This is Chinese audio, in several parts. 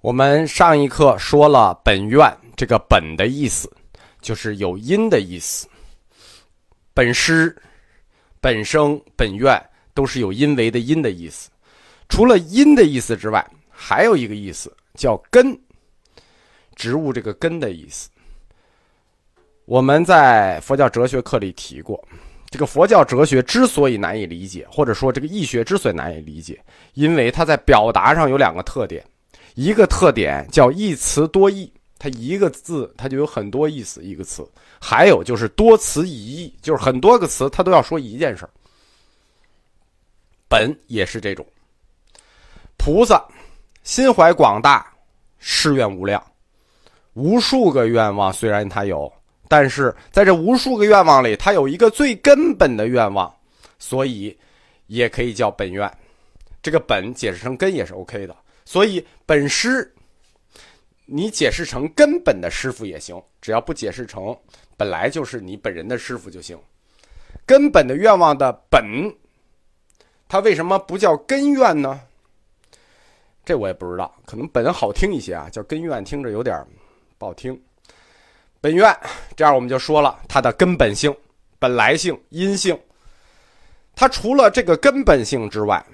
我们上一课说了“本愿”这个“本”的意思，就是有因的意思。本师、本生、本愿都是有因为的因的意思。除了因的意思之外，还有一个意思叫根，植物这个根的意思。我们在佛教哲学课里提过，这个佛教哲学之所以难以理解，或者说这个易学之所以难以理解，因为它在表达上有两个特点。一个特点叫一词多义，它一个字它就有很多意思。一个词，还有就是多词一义，就是很多个词它都要说一件事儿。本也是这种，菩萨心怀广大，誓愿无量，无数个愿望虽然他有，但是在这无数个愿望里，他有一个最根本的愿望，所以也可以叫本愿。这个本解释成根也是 OK 的。所以本师，你解释成根本的师傅也行，只要不解释成本来就是你本人的师傅就行。根本的愿望的本，它为什么不叫根愿呢？这我也不知道，可能本好听一些啊，叫根愿听着有点不好听。本愿这样我们就说了，它的根本性、本来性、因性，它除了这个根本性之外，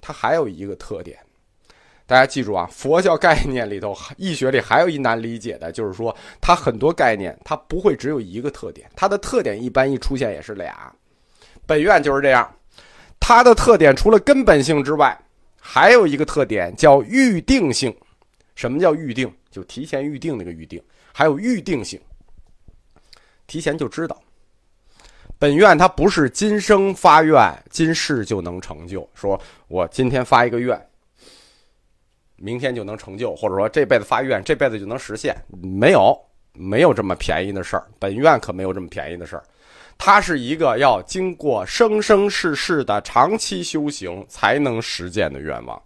它还有一个特点。大家记住啊，佛教概念里头，易学里还有一难理解的，就是说它很多概念它不会只有一个特点，它的特点一般一出现也是俩。本愿就是这样，它的特点除了根本性之外，还有一个特点叫预定性。什么叫预定？就提前预定那个预定，还有预定性，提前就知道。本愿它不是今生发愿，今世就能成就。说我今天发一个愿。明天就能成就，或者说这辈子发愿，这辈子就能实现？没有，没有这么便宜的事儿。本愿可没有这么便宜的事儿，它是一个要经过生生世世的长期修行才能实现的愿望。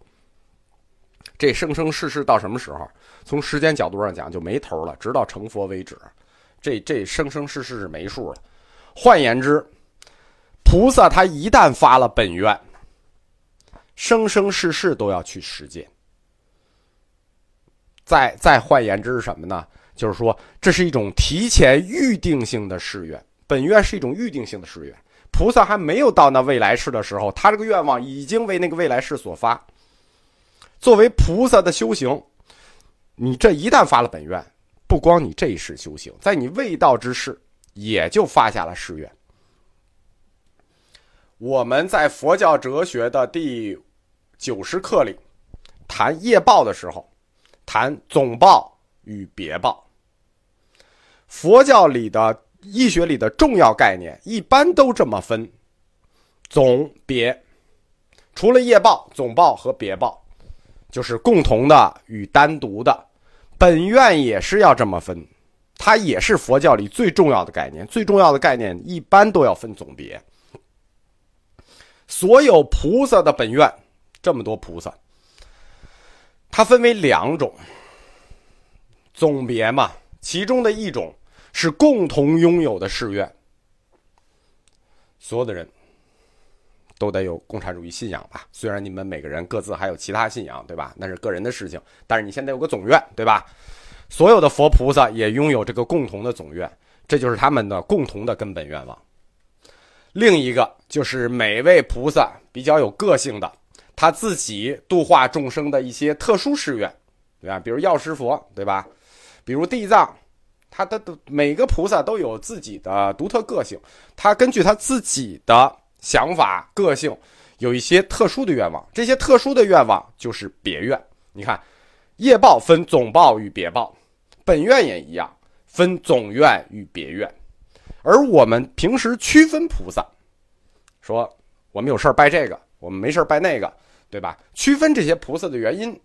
这生生世世到什么时候？从时间角度上讲就没头了，直到成佛为止。这这生生世世是没数了。换言之，菩萨他一旦发了本愿，生生世世都要去实践。再再换言之是什么呢？就是说，这是一种提前预定性的誓愿。本愿是一种预定性的誓愿。菩萨还没有到那未来世的时候，他这个愿望已经为那个未来世所发。作为菩萨的修行，你这一旦发了本愿，不光你这一世修行，在你未到之世，也就发下了誓愿。我们在佛教哲学的第九十课里谈业报的时候。谈总报与别报。佛教里的医学里的重要概念一般都这么分：总、别。除了业报、总报和别报，就是共同的与单独的。本愿也是要这么分，它也是佛教里最重要的概念。最重要的概念一般都要分总别。所有菩萨的本愿，这么多菩萨。它分为两种，总别嘛，其中的一种是共同拥有的誓愿，所有的人都得有共产主义信仰吧？虽然你们每个人各自还有其他信仰，对吧？那是个人的事情，但是你现在有个总愿，对吧？所有的佛菩萨也拥有这个共同的总愿，这就是他们的共同的根本愿望。另一个就是每位菩萨比较有个性的。他自己度化众生的一些特殊誓愿，对吧？比如药师佛，对吧？比如地藏，他的每个菩萨都有自己的独特个性，他根据他自己的想法、个性，有一些特殊的愿望。这些特殊的愿望就是别愿。你看，业报分总报与别报，本愿也一样，分总愿与别愿。而我们平时区分菩萨，说我们有事拜这个，我们没事拜那个。对吧？区分这些菩萨的原因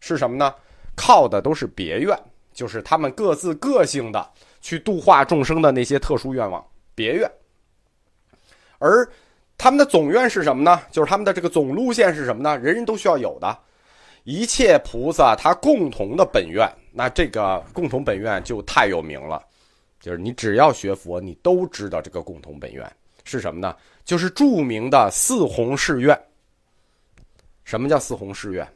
是什么呢？靠的都是别愿，就是他们各自个性的去度化众生的那些特殊愿望，别愿。而他们的总愿是什么呢？就是他们的这个总路线是什么呢？人人都需要有的，一切菩萨他共同的本愿，那这个共同本愿就太有名了，就是你只要学佛，你都知道这个共同本愿是什么呢？就是著名的四弘誓愿。什么叫四弘誓愿？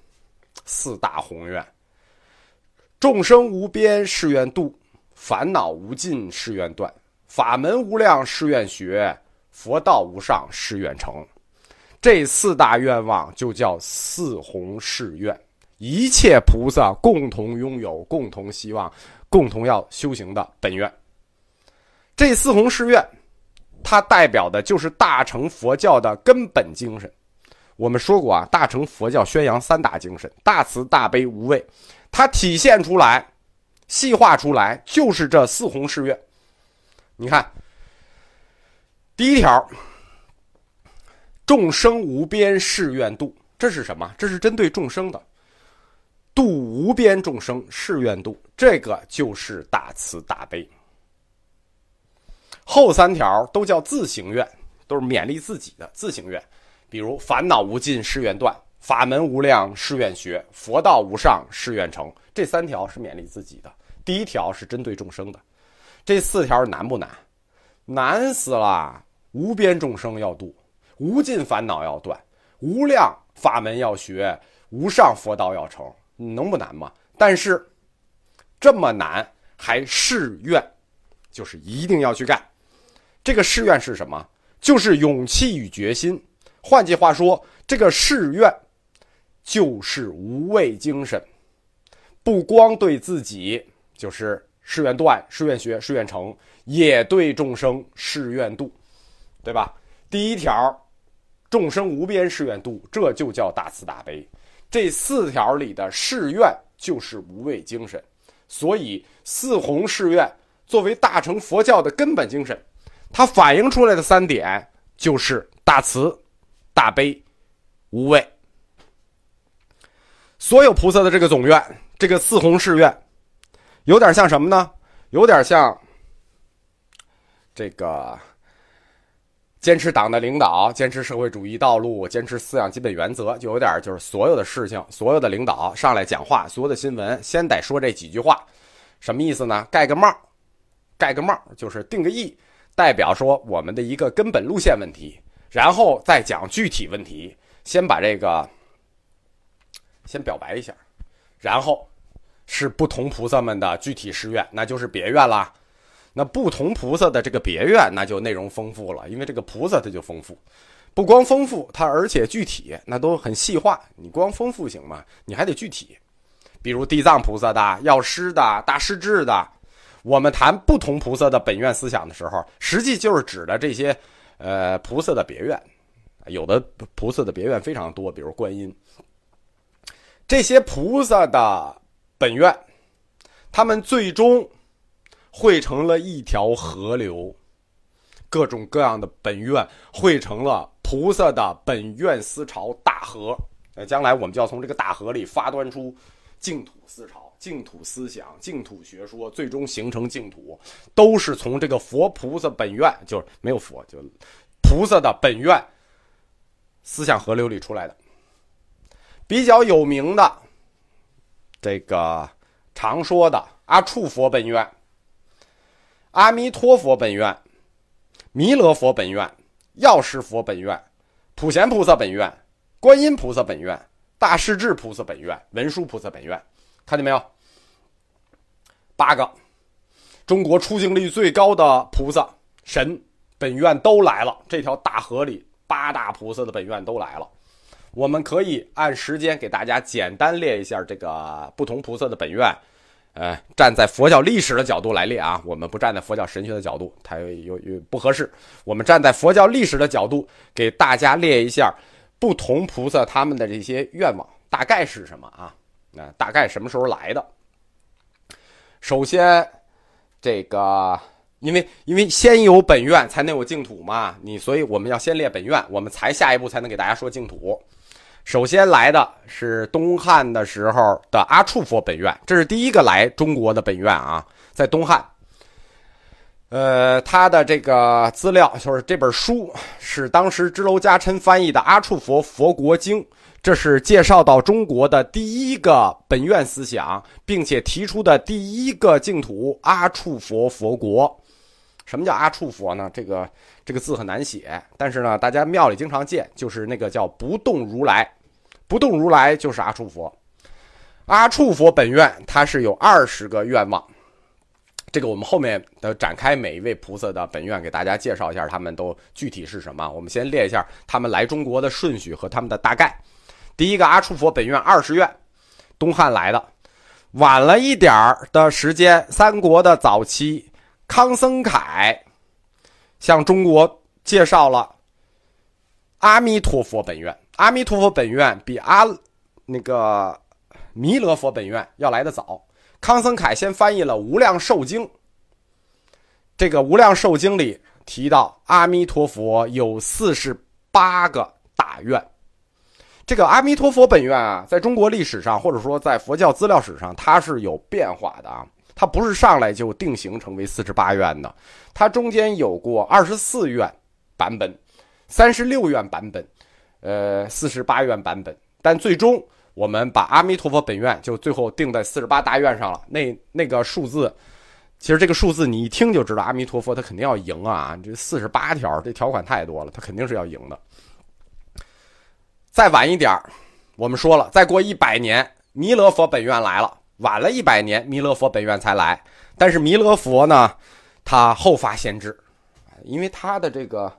四大宏愿，众生无边誓愿度，烦恼无尽誓愿断，法门无量誓愿学，佛道无上誓愿成。这四大愿望就叫四弘誓愿，一切菩萨共同拥有、共同希望、共同要修行的本愿。这四弘誓愿，它代表的就是大乘佛教的根本精神。我们说过啊，大乘佛教宣扬三大精神：大慈、大悲、无畏。它体现出来、细化出来，就是这四弘誓愿。你看，第一条，众生无边誓愿度，这是什么？这是针对众生的，度无边众生誓愿度，这个就是大慈大悲。后三条都叫自行愿，都是勉励自己的自行愿，比如烦恼无尽誓愿断。法门无量誓愿学，佛道无上誓愿成。这三条是勉励自己的，第一条是针对众生的。这四条难不难？难死了！无边众生要度，无尽烦恼要断，无量法门要学，无上佛道要成，能不难吗？但是这么难还誓愿，就是一定要去干。这个誓愿是什么？就是勇气与决心。换句话说，这个誓愿。就是无畏精神，不光对自己，就是誓愿断、誓愿学、誓愿成，也对众生誓愿度，对吧？第一条，众生无边誓愿度，这就叫大慈大悲。这四条里的誓愿就是无畏精神，所以四弘誓愿作为大乘佛教的根本精神，它反映出来的三点就是大慈、大悲、无畏。所有菩萨的这个总愿，这个四弘誓愿，有点像什么呢？有点像这个坚持党的领导，坚持社会主义道路，坚持思想基本原则，就有点就是所有的事情，所有的领导上来讲话，所有的新闻先得说这几句话，什么意思呢？盖个帽，盖个帽就是定个义，代表说我们的一个根本路线问题，然后再讲具体问题，先把这个。先表白一下，然后是不同菩萨们的具体誓愿，那就是别愿啦。那不同菩萨的这个别愿，那就内容丰富了，因为这个菩萨它就丰富，不光丰富，它而且具体，那都很细化。你光丰富行吗？你还得具体。比如地藏菩萨的、药师的、大势至的，我们谈不同菩萨的本愿思想的时候，实际就是指的这些呃菩萨的别院。有的菩萨的别院非常多，比如观音。这些菩萨的本愿，他们最终汇成了一条河流，各种各样的本愿汇成了菩萨的本愿思潮大河。呃，将来我们就要从这个大河里发端出净土思潮、净土思想、净土学说，最终形成净土，都是从这个佛菩萨本愿，就是没有佛，就菩萨的本愿思想河流里出来的。比较有名的，这个常说的阿处佛本愿、阿弥陀佛本愿、弥勒佛本愿、药师佛本愿、普贤菩萨本愿、观音菩萨本愿、大势至菩萨本愿、文殊菩萨本愿，看见没有？八个，中国出镜率最高的菩萨神本愿都来了，这条大河里八大菩萨的本愿都来了。我们可以按时间给大家简单列一下这个不同菩萨的本愿，呃，站在佛教历史的角度来列啊，我们不站在佛教神学的角度，它有有不合适。我们站在佛教历史的角度给大家列一下不同菩萨他们的这些愿望大概是什么啊？那大概什么时候来的？首先，这个因为因为先有本愿才能有净土嘛，你所以我们要先列本愿，我们才下一步才能给大家说净土。首先来的是东汉的时候的阿处佛本愿，这是第一个来中国的本愿啊，在东汉。呃，他的这个资料就是这本书是当时支娄迦琛翻译的《阿处佛佛国经》，这是介绍到中国的第一个本愿思想，并且提出的第一个净土——阿处佛佛国。什么叫阿处佛呢？这个这个字很难写，但是呢，大家庙里经常见，就是那个叫不动如来，不动如来就是阿处佛。阿处佛本愿它是有二十个愿望，这个我们后面的展开每一位菩萨的本愿给大家介绍一下，他们都具体是什么。我们先列一下他们来中国的顺序和他们的大概。第一个阿处佛本愿二十愿，东汉来的，晚了一点儿的时间，三国的早期，康僧铠向中国介绍了阿弥陀佛本愿。阿弥陀佛本愿比阿那个弥勒佛本愿要来的早。康僧铠先翻译了《无量寿经》，这个《无量寿经》里提到阿弥陀佛有四十八个大愿。这个阿弥陀佛本愿啊，在中国历史上，或者说在佛教资料史上，它是有变化的啊。它不是上来就定型成为四十八愿的，它中间有过二十四愿版本、三十六愿版本，呃，四十八愿版本。但最终我们把阿弥陀佛本愿就最后定在四十八大愿上了。那那个数字，其实这个数字你一听就知道，阿弥陀佛他肯定要赢啊！这四十八条，这条款太多了，他肯定是要赢的。再晚一点我们说了，再过一百年，弥勒佛本愿来了。晚了一百年，弥勒佛本愿才来。但是弥勒佛呢，他后发先至，因为他的这个，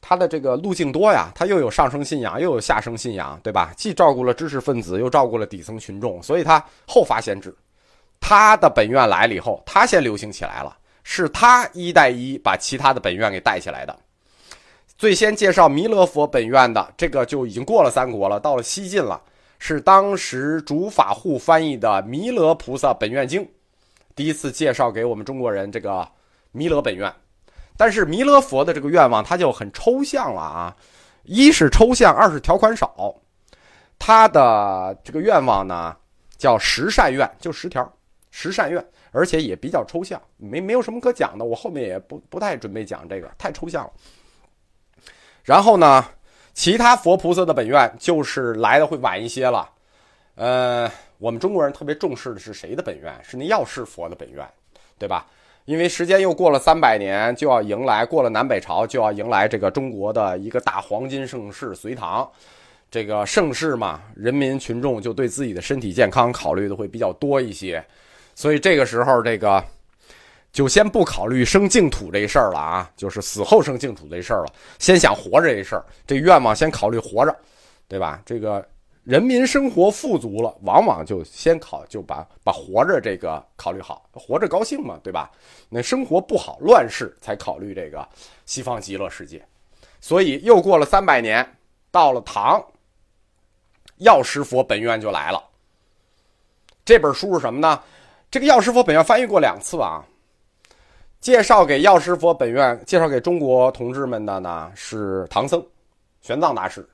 他的这个路径多呀，他又有上升信仰，又有下升信仰，对吧？既照顾了知识分子，又照顾了底层群众，所以他后发先至。他的本愿来了以后，他先流行起来了，是他一带一把其他的本愿给带起来的。最先介绍弥勒佛本愿的这个就已经过了三国了，到了西晋了，是当时竺法护翻译的《弥勒菩萨本愿经》，第一次介绍给我们中国人这个弥勒本愿。但是弥勒佛的这个愿望他就很抽象了啊，一是抽象，二是条款少。他的这个愿望呢叫十善愿，就十条，十善愿，而且也比较抽象，没没有什么可讲的。我后面也不不太准备讲这个，太抽象了。然后呢，其他佛菩萨的本愿就是来的会晚一些了。呃，我们中国人特别重视的是谁的本愿？是那药师佛的本愿，对吧？因为时间又过了三百年，就要迎来过了南北朝，就要迎来这个中国的一个大黄金盛世——隋唐。这个盛世嘛，人民群众就对自己的身体健康考虑的会比较多一些，所以这个时候这个。就先不考虑生净土这事儿了啊，就是死后生净土这事儿了，先想活着这事儿，这愿望先考虑活着，对吧？这个人民生活富足了，往往就先考就把把活着这个考虑好，活着高兴嘛，对吧？那生活不好，乱世才考虑这个西方极乐世界。所以又过了三百年，到了唐，药师佛本愿就来了。这本书是什么呢？这个药师佛本愿翻译过两次啊。介绍给药师佛本愿，介绍给中国同志们的呢是唐僧，玄奘大师，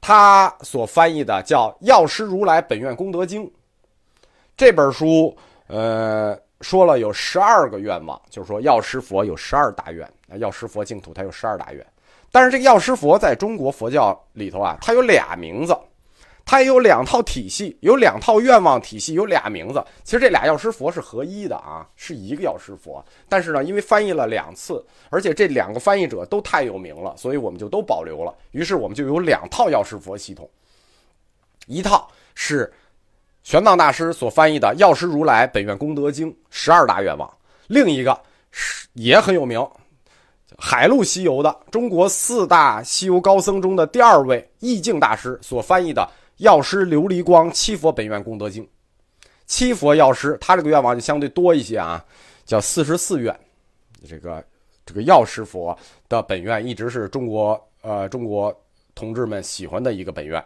他所翻译的叫《药师如来本愿功德经》。这本书，呃，说了有十二个愿望，就是说药师佛有十二大愿，药师佛净土它有十二大愿。但是这个药师佛在中国佛教里头啊，它有俩名字。它也有两套体系，有两套愿望体系，有俩名字。其实这俩药师佛是合一的啊，是一个药师佛。但是呢，因为翻译了两次，而且这两个翻译者都太有名了，所以我们就都保留了。于是我们就有两套药师佛系统，一套是玄奘大师所翻译的《药师如来本愿功德经》十二大愿望，另一个是也很有名，海陆西游的中国四大西游高僧中的第二位意境大师所翻译的。药师琉璃光七佛本愿功德经，七佛药师他这个愿望就相对多一些啊，叫四十四愿。这个这个药师佛的本愿一直是中国呃中国同志们喜欢的一个本愿。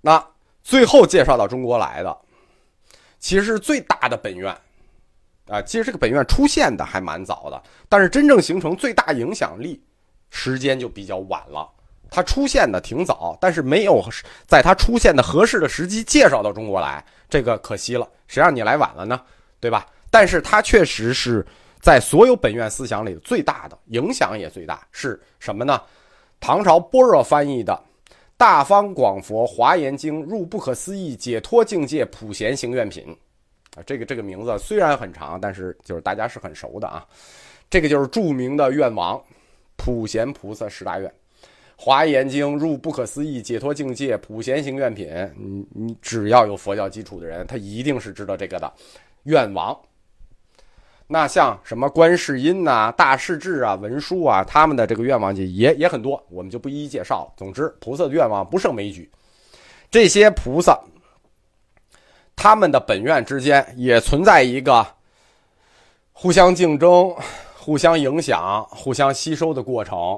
那最后介绍到中国来的，其实是最大的本愿啊。其实这个本愿出现的还蛮早的，但是真正形成最大影响力时间就比较晚了。它出现的挺早，但是没有在它出现的合适的时机介绍到中国来，这个可惜了。谁让你来晚了呢？对吧？但是它确实是在所有本院思想里最大的影响也最大，是什么呢？唐朝般若翻译的《大方广佛华严经》入不可思议解脱境界普贤行愿品啊，这个这个名字虽然很长，但是就是大家是很熟的啊。这个就是著名的愿王普贤菩萨十大愿。华严经入不可思议解脱境界普贤行愿品，你你只要有佛教基础的人，他一定是知道这个的。愿王，那像什么观世音呐、大势至啊、文殊啊，他们的这个愿望就也也很多，我们就不一一介绍了。总之，菩萨的愿望不胜枚举。这些菩萨，他们的本愿之间也存在一个互相竞争、互相影响、互相吸收的过程。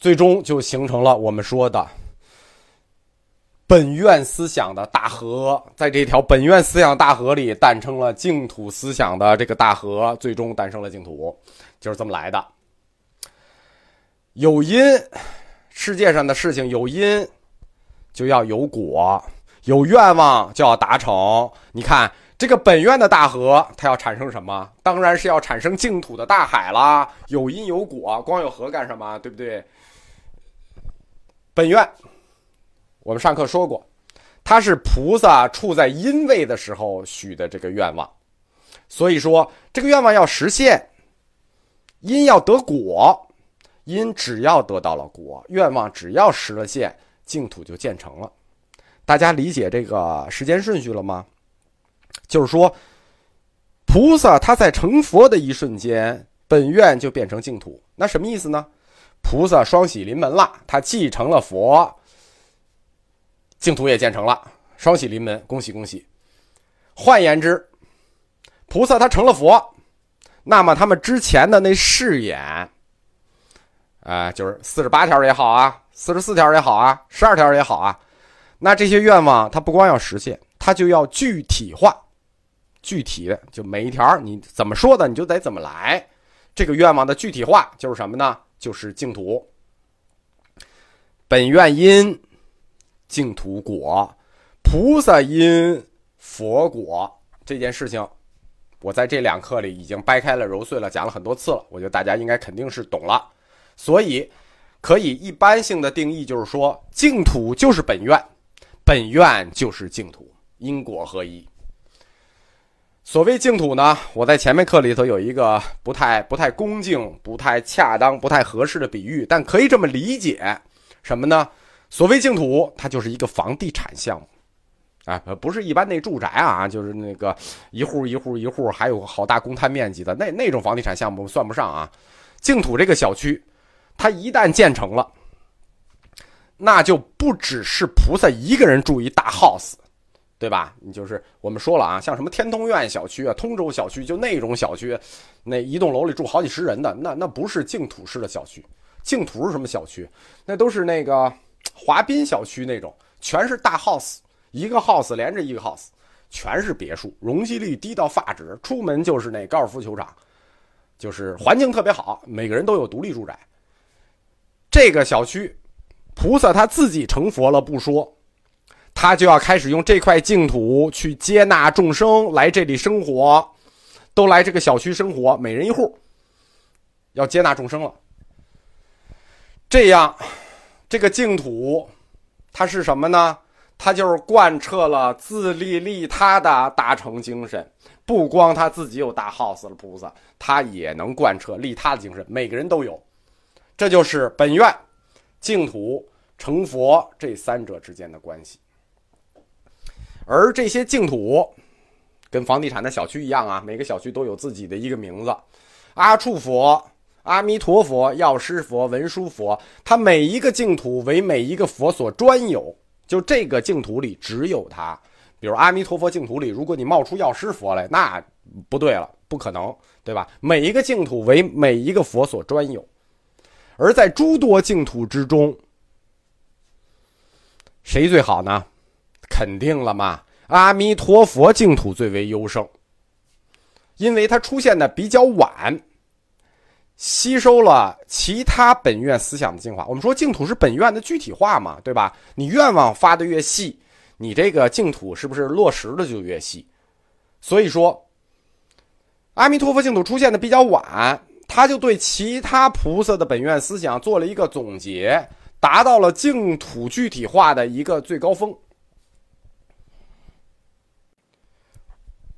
最终就形成了我们说的本愿思想的大河，在这条本愿思想大河里诞生了净土思想的这个大河，最终诞生了净土，就是这么来的。有因，世界上的事情有因，就要有果；有愿望就要达成。你看这个本愿的大河，它要产生什么？当然是要产生净土的大海啦。有因有果，光有河干什么？对不对？本愿，我们上课说过，它是菩萨处在因位的时候许的这个愿望，所以说这个愿望要实现，因要得果，因只要得到了果，愿望只要实了现，净土就建成了。大家理解这个时间顺序了吗？就是说，菩萨他在成佛的一瞬间，本愿就变成净土，那什么意思呢？菩萨双喜临门了，他继承了佛，净土也建成了，双喜临门，恭喜恭喜！换言之，菩萨他成了佛，那么他们之前的那誓言，啊，就是四十八条也好啊，四十四条也好啊，十二条也好啊，那这些愿望他不光要实现，他就要具体化，具体的就每一条你怎么说的，你就得怎么来。这个愿望的具体化就是什么呢？就是净土，本愿因，净土果，菩萨因，佛果。这件事情，我在这两课里已经掰开了揉碎了讲了很多次了。我觉得大家应该肯定是懂了，所以可以一般性的定义就是说，净土就是本愿，本愿就是净土，因果合一。所谓净土呢，我在前面课里头有一个不太不太恭敬、不太恰当、不太合适的比喻，但可以这么理解，什么呢？所谓净土，它就是一个房地产项目，啊，不是一般那住宅啊，就是那个一户一户一户，还有好大公摊面积的那那种房地产项目算不上啊。净土这个小区，它一旦建成了，那就不只是菩萨一个人住一大 house。对吧？你就是我们说了啊，像什么天通苑小区啊、通州小区，就那种小区，那一栋楼里住好几十人的，那那不是净土式的小区。净土是什么小区？那都是那个华滨小区那种，全是大 house，一个 house 连着一个 house，全是别墅，容积率低到发指，出门就是那高尔夫球场，就是环境特别好，每个人都有独立住宅。这个小区，菩萨他自己成佛了不说。他就要开始用这块净土去接纳众生来这里生活，都来这个小区生活，每人一户，要接纳众生了。这样，这个净土，它是什么呢？它就是贯彻了自利利他的大成精神。不光他自己有大 house 了，菩萨他也能贯彻利他的精神，每个人都有。这就是本愿、净土、成佛这三者之间的关系。而这些净土，跟房地产的小区一样啊，每个小区都有自己的一个名字，阿处佛、阿弥陀佛、药师佛、文殊佛，它每一个净土为每一个佛所专有，就这个净土里只有它。比如阿弥陀佛净土里，如果你冒出药师佛来，那不对了，不可能，对吧？每一个净土为每一个佛所专有，而在诸多净土之中，谁最好呢？肯定了嘛？阿弥陀佛净土最为优胜，因为它出现的比较晚，吸收了其他本愿思想的精华。我们说净土是本愿的具体化嘛，对吧？你愿望发的越细，你这个净土是不是落实的就越细？所以说，阿弥陀佛净土出现的比较晚，他就对其他菩萨的本愿思想做了一个总结，达到了净土具体化的一个最高峰。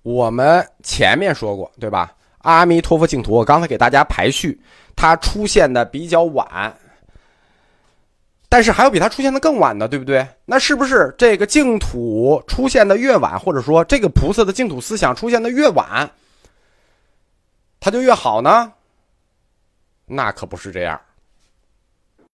我们前面说过，对吧？阿弥陀佛净土，我刚才给大家排序，它出现的比较晚，但是还有比它出现的更晚的，对不对？那是不是这个净土出现的越晚，或者说这个菩萨的净土思想出现的越晚，他就越好呢？那可不是这样。